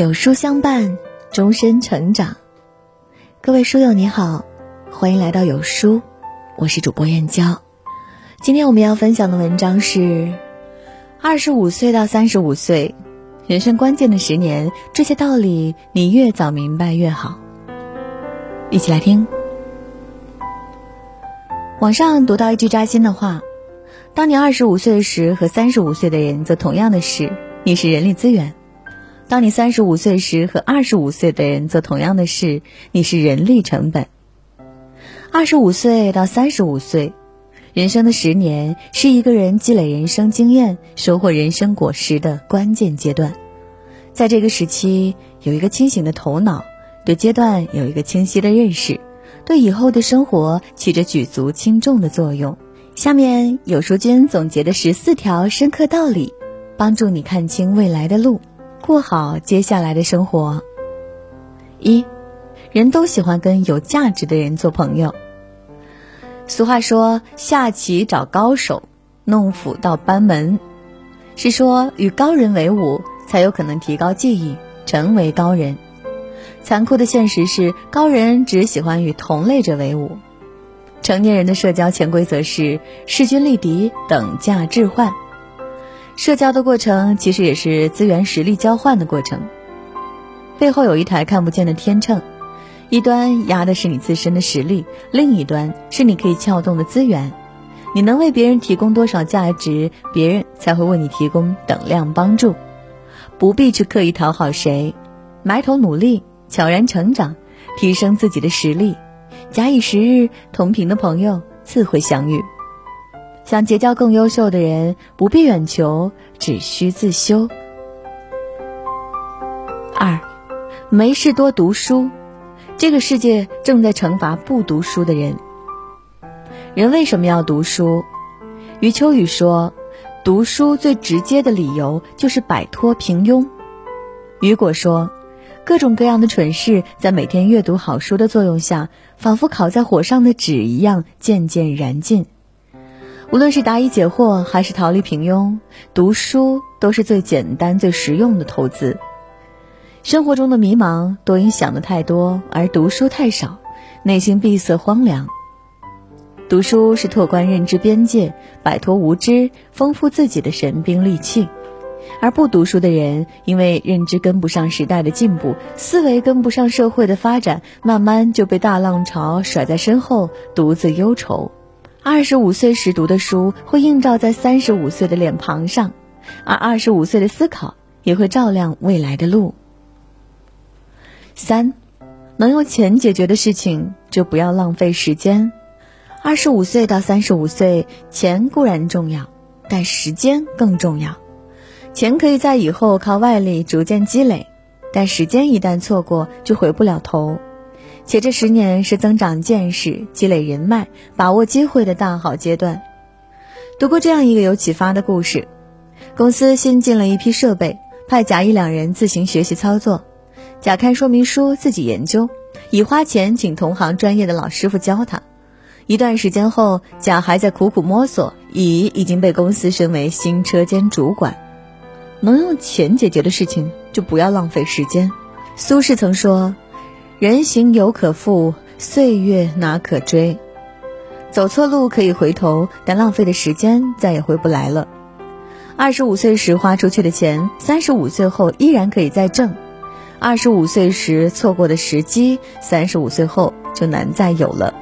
有书相伴，终身成长。各位书友你好，欢迎来到有书，我是主播燕娇。今天我们要分享的文章是：二十五岁到三十五岁，人生关键的十年，这些道理你越早明白越好。一起来听。网上读到一句扎心的话：当你二十五岁时，和三十五岁的人做同样的事，你是人力资源。当你三十五岁时，和二十五岁的人做同样的事，你是人力成本。二十五岁到三十五岁，人生的十年是一个人积累人生经验、收获人生果实的关键阶段。在这个时期，有一个清醒的头脑，对阶段有一个清晰的认识，对以后的生活起着举足轻重的作用。下面有书君总结的十四条深刻道理，帮助你看清未来的路。过好接下来的生活。一，人都喜欢跟有价值的人做朋友。俗话说：“下棋找高手，弄斧到班门。”是说与高人为伍，才有可能提高技艺，成为高人。残酷的现实是，高人只喜欢与同类者为伍。成年人的社交潜规则是：势均力敌，等价置换。社交的过程其实也是资源实力交换的过程，背后有一台看不见的天秤，一端压的是你自身的实力，另一端是你可以撬动的资源。你能为别人提供多少价值，别人才会为你提供等量帮助。不必去刻意讨好谁，埋头努力，悄然成长，提升自己的实力。假以时日，同频的朋友自会相遇。想结交更优秀的人，不必远求，只需自修。二，没事多读书。这个世界正在惩罚不读书的人。人为什么要读书？余秋雨说：“读书最直接的理由就是摆脱平庸。”雨果说：“各种各样的蠢事，在每天阅读好书的作用下，仿佛烤在火上的纸一样，渐渐燃尽。”无论是答疑解惑，还是逃离平庸，读书都是最简单、最实用的投资。生活中的迷茫，多因想的太多而读书太少，内心闭塞荒凉。读书是拓宽认知边界，摆脱无知，丰富自己的神兵利器。而不读书的人，因为认知跟不上时代的进步，思维跟不上社会的发展，慢慢就被大浪潮甩在身后，独自忧愁。二十五岁时读的书会映照在三十五岁的脸庞上，而二十五岁的思考也会照亮未来的路。三，能用钱解决的事情就不要浪费时间。二十五岁到三十五岁，钱固然重要，但时间更重要。钱可以在以后靠外力逐渐积累，但时间一旦错过，就回不了头。且这十年是增长见识、积累人脉、把握机会的大好阶段。读过这样一个有启发的故事：公司新进了一批设备，派甲乙两人自行学习操作。甲看说明书自己研究，乙花钱请同行专业的老师傅教他。一段时间后，甲还在苦苦摸索，乙已经被公司升为新车间主管。能用钱解决的事情，就不要浪费时间。苏轼曾说。人行犹可复，岁月哪可追？走错路可以回头，但浪费的时间再也回不来了。二十五岁时花出去的钱，三十五岁后依然可以再挣；二十五岁时错过的时机，三十五岁后就难再有了。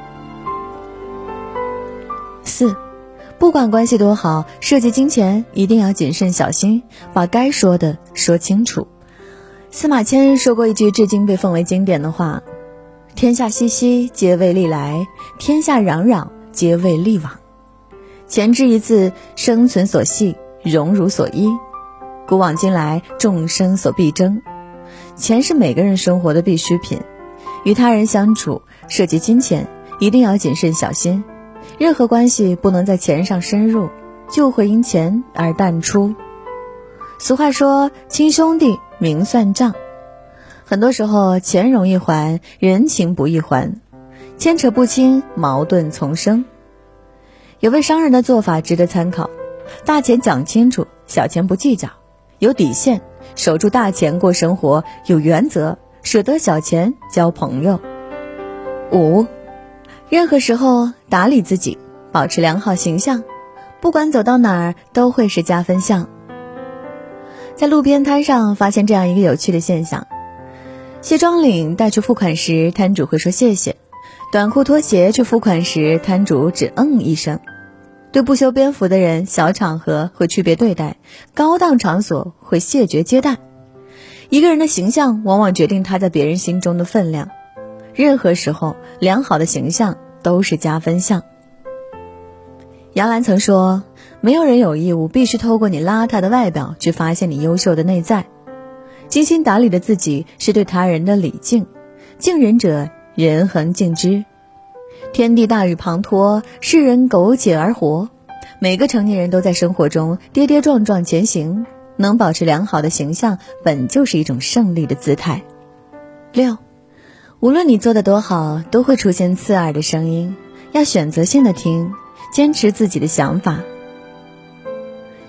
四，不管关系多好，涉及金钱一定要谨慎小心，把该说的说清楚。司马迁说过一句至今被奉为经典的话：“天下熙熙，皆为利来；天下攘攘，皆为利往。”钱之一字，生存所系，荣辱所依。古往今来，众生所必争。钱是每个人生活的必需品。与他人相处，涉及金钱，一定要谨慎小心。任何关系不能在钱上深入，就会因钱而淡出。俗话说：“亲兄弟。”明算账，很多时候钱容易还，人情不易还，牵扯不清，矛盾丛生。有位商人的做法值得参考：大钱讲清楚，小钱不计较，有底线，守住大钱过生活，有原则，舍得小钱交朋友。五，任何时候打理自己，保持良好形象，不管走到哪儿都会是加分项。在路边摊上发现这样一个有趣的现象：西装领带去付款时，摊主会说谢谢；短裤拖鞋去付款时，摊主只嗯一声。对不修边幅的人，小场合会区别对待，高档场所会谢绝接待。一个人的形象往往决定他在别人心中的分量。任何时候，良好的形象都是加分项。杨澜曾说：“没有人有义务必须透过你邋遢的外表去发现你优秀的内在。精心打理的自己是对他人的礼敬，敬人者，人恒敬之。”天地大雨滂沱，世人苟且而活。每个成年人都在生活中跌跌撞撞前行，能保持良好的形象，本就是一种胜利的姿态。六，无论你做的多好，都会出现刺耳的声音，要选择性的听，坚持自己的想法。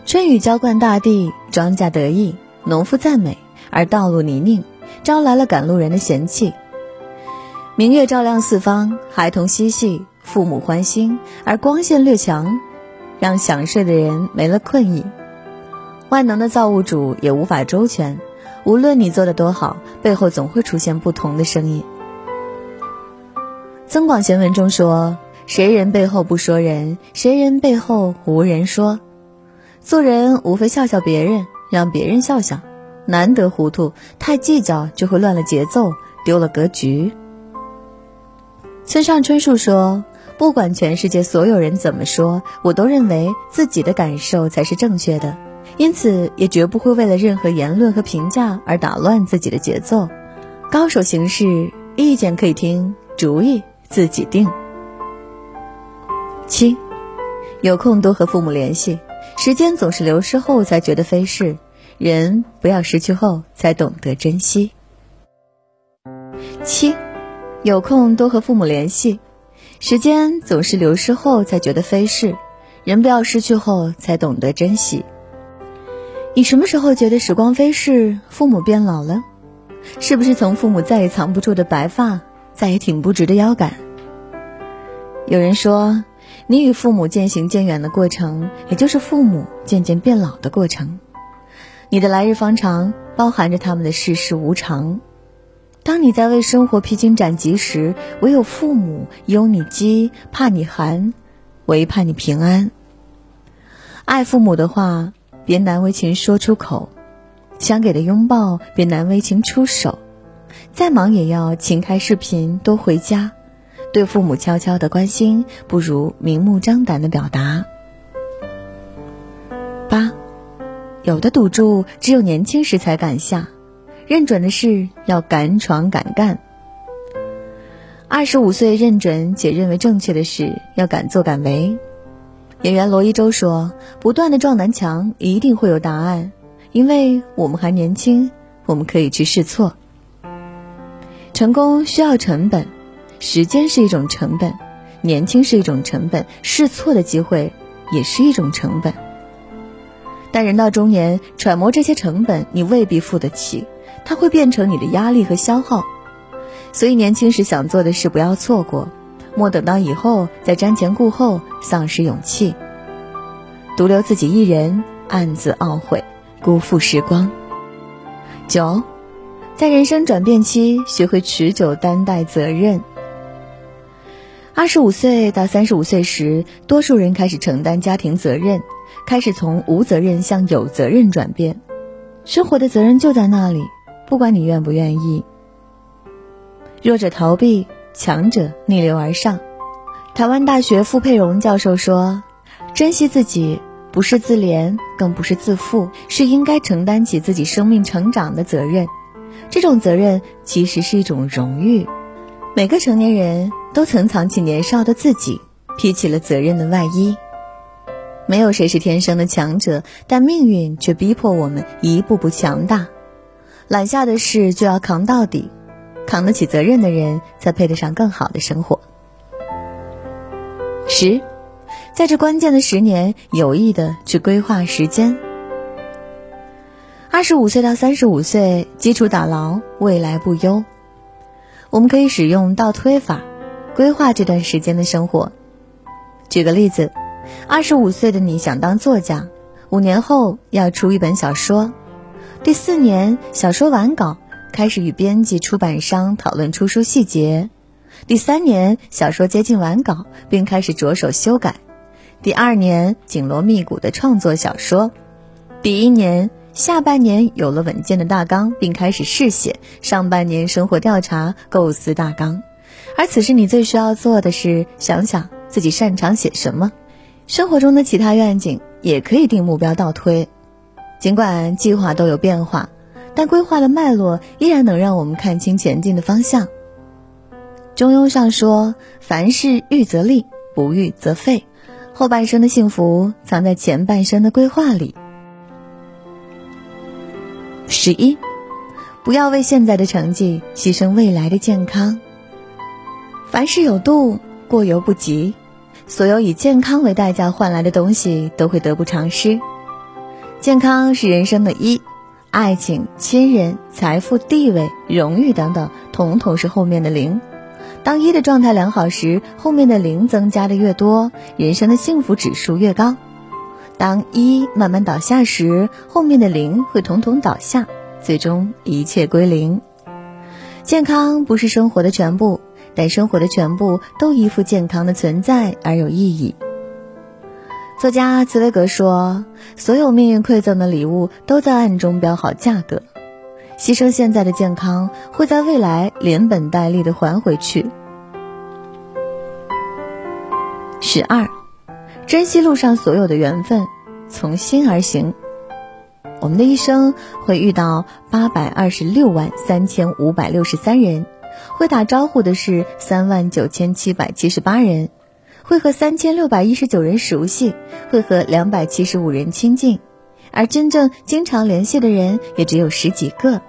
春雨浇灌大地，庄稼得意，农夫赞美，而道路泥泞，招来了赶路人的嫌弃。明月照亮四方，孩童嬉戏，父母欢心，而光线略强，让想睡的人没了困意。万能的造物主也无法周全，无论你做的多好，背后总会出现不同的声音。《增广贤文》中说：“谁人背后不说人，谁人背后无人说。”做人无非笑笑别人，让别人笑笑，难得糊涂，太计较就会乱了节奏，丢了格局。村上春树说：“不管全世界所有人怎么说，我都认为自己的感受才是正确的，因此也绝不会为了任何言论和评价而打乱自己的节奏。高手行事，意见可以听，主意自己定。”七，有空多和父母联系。时间总是流失后才觉得飞逝，人不要失去后才懂得珍惜。七。有空多和父母联系，时间总是流逝后才觉得飞逝，人不要失去后才懂得珍惜。你什么时候觉得时光飞逝，父母变老了？是不是从父母再也藏不住的白发，再也挺不直的腰杆？有人说，你与父母渐行渐远的过程，也就是父母渐渐变老的过程。你的来日方长，包含着他们的世事无常。当你在为生活披荆斩棘时，唯有父母忧你饥，怕你寒，唯盼你平安。爱父母的话，别难为情说出口；想给的拥抱，别难为情出手。再忙也要勤开视频，多回家。对父母悄悄的关心，不如明目张胆的表达。八，有的赌注只有年轻时才敢下。认准的事要敢闯敢干。二十五岁认准且认为正确的事要敢做敢为。演员罗一舟说：“不断的撞南墙，一定会有答案，因为我们还年轻，我们可以去试错。成功需要成本，时间是一种成本，年轻是一种成本，试错的机会也是一种成本。但人到中年，揣摩这些成本，你未必付得起。”它会变成你的压力和消耗，所以年轻时想做的事不要错过，莫等到以后再瞻前顾后，丧失勇气，独留自己一人暗自懊悔，辜负时光。九，在人生转变期，学会持久担待责任。二十五岁到三十五岁时，多数人开始承担家庭责任，开始从无责任向有责任转变，生活的责任就在那里。不管你愿不愿意，弱者逃避，强者逆流而上。台湾大学傅佩荣教授说：“珍惜自己不是自怜，更不是自负，是应该承担起自己生命成长的责任。这种责任其实是一种荣誉。每个成年人都曾藏起年少的自己，披起了责任的外衣。没有谁是天生的强者，但命运却逼迫我们一步步强大。”揽下的事就要扛到底，扛得起责任的人才配得上更好的生活。十，在这关键的十年，有意的去规划时间。二十五岁到三十五岁，基础打牢，未来不忧。我们可以使用倒推法，规划这段时间的生活。举个例子，二十五岁的你想当作家，五年后要出一本小说，第四年小说完稿，开始与编辑、出版商讨论出书细节，第三年小说接近完稿，并开始着手修改，第二年紧锣密鼓的创作小说，第一年。下半年有了稳健的大纲，并开始试写；上半年生活调查、构思大纲。而此时你最需要做的是想想自己擅长写什么。生活中的其他愿景也可以定目标倒推。尽管计划都有变化，但规划的脉络依然能让我们看清前进的方向。中庸上说：“凡事预则立，不预则废。”后半生的幸福藏在前半生的规划里。十一，不要为现在的成绩牺牲未来的健康。凡事有度，过犹不及。所有以健康为代价换来的东西，都会得不偿失。健康是人生的一，爱情、亲人、财富、地位、荣誉等等，统统是后面的零。当一的状态良好时，后面的零增加的越多，人生的幸福指数越高。当一慢慢倒下时，后面的零会统统倒下，最终一切归零。健康不是生活的全部，但生活的全部都依附健康的存在而有意义。作家茨威格说：“所有命运馈赠的礼物都在暗中标好价格，牺牲现在的健康，会在未来连本带利的还回去。”十二。珍惜路上所有的缘分，从心而行。我们的一生会遇到八百二十六万三千五百六十三人，会打招呼的是三万九千七百七十八人，会和三千六百一十九人熟悉，会和两百七十五人亲近，而真正经常联系的人也只有十几个，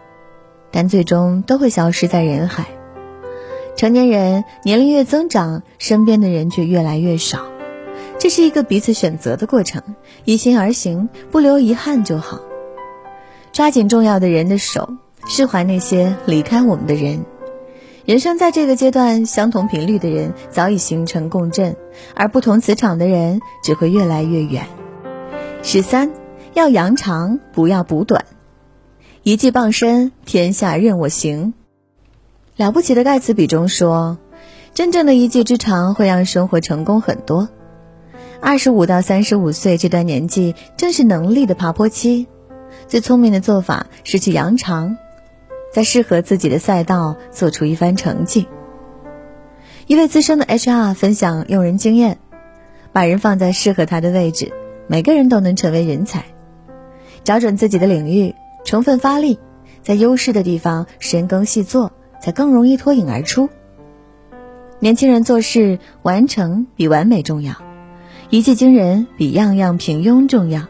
但最终都会消失在人海。成年人年龄越增长，身边的人却越来越少。这是一个彼此选择的过程，一心而行，不留遗憾就好。抓紧重要的人的手，释怀那些离开我们的人。人生在这个阶段，相同频率的人早已形成共振，而不同磁场的人只会越来越远。十三，要扬长，不要补短。一技傍身，天下任我行。了不起的盖茨比中说：“真正的一技之长会让生活成功很多。”二十五到三十五岁这段年纪，正是能力的爬坡期。最聪明的做法是去扬长，在适合自己的赛道做出一番成绩。一位资深的 HR 分享用人经验：把人放在适合他的位置，每个人都能成为人才。找准自己的领域，充分发力，在优势的地方深耕细作，才更容易脱颖而出。年轻人做事，完成比完美重要。一技惊人比样样平庸重要，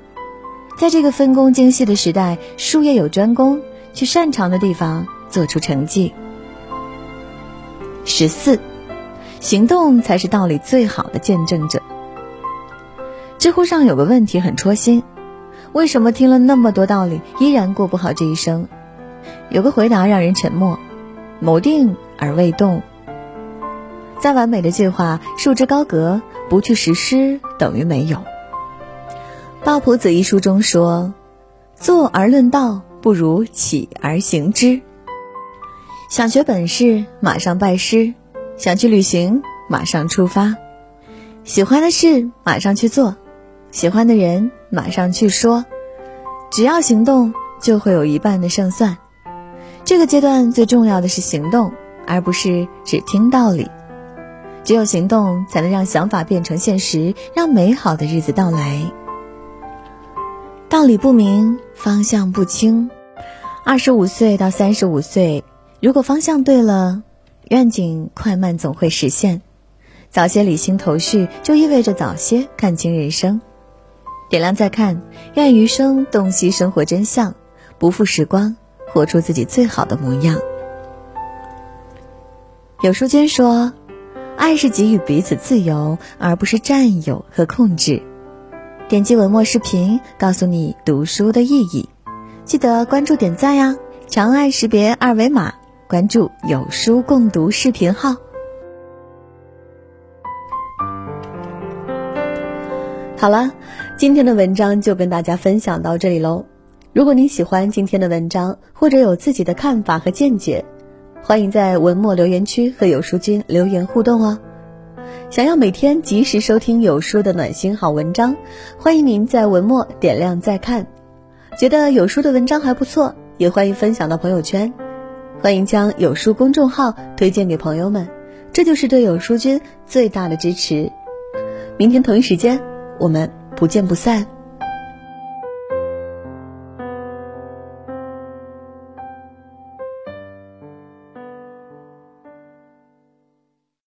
在这个分工精细的时代，术业有专攻，去擅长的地方做出成绩。十四，行动才是道理最好的见证者。知乎上有个问题很戳心：为什么听了那么多道理，依然过不好这一生？有个回答让人沉默：谋定而未动。再完美的计划，束之高阁。不去实施等于没有。《抱朴子》一书中说：“坐而论道，不如起而行之。”想学本事，马上拜师；想去旅行，马上出发；喜欢的事，马上去做；喜欢的人，马上去说。只要行动，就会有一半的胜算。这个阶段最重要的是行动，而不是只听道理。只有行动，才能让想法变成现实，让美好的日子到来。道理不明，方向不清。二十五岁到三十五岁，如果方向对了，愿景快慢总会实现。早些理清头绪，就意味着早些看清人生。点亮再看，愿余生洞悉生活真相，不负时光，活出自己最好的模样。有书君说。爱是给予彼此自由，而不是占有和控制。点击文末视频，告诉你读书的意义。记得关注点赞呀，长按识别二维码关注有书共读视频号。好了，今天的文章就跟大家分享到这里喽。如果你喜欢今天的文章，或者有自己的看法和见解，欢迎在文末留言区和有书君留言互动哦。想要每天及时收听有书的暖心好文章，欢迎您在文末点亮再看。觉得有书的文章还不错，也欢迎分享到朋友圈。欢迎将有书公众号推荐给朋友们，这就是对有书君最大的支持。明天同一时间。我们不见不散。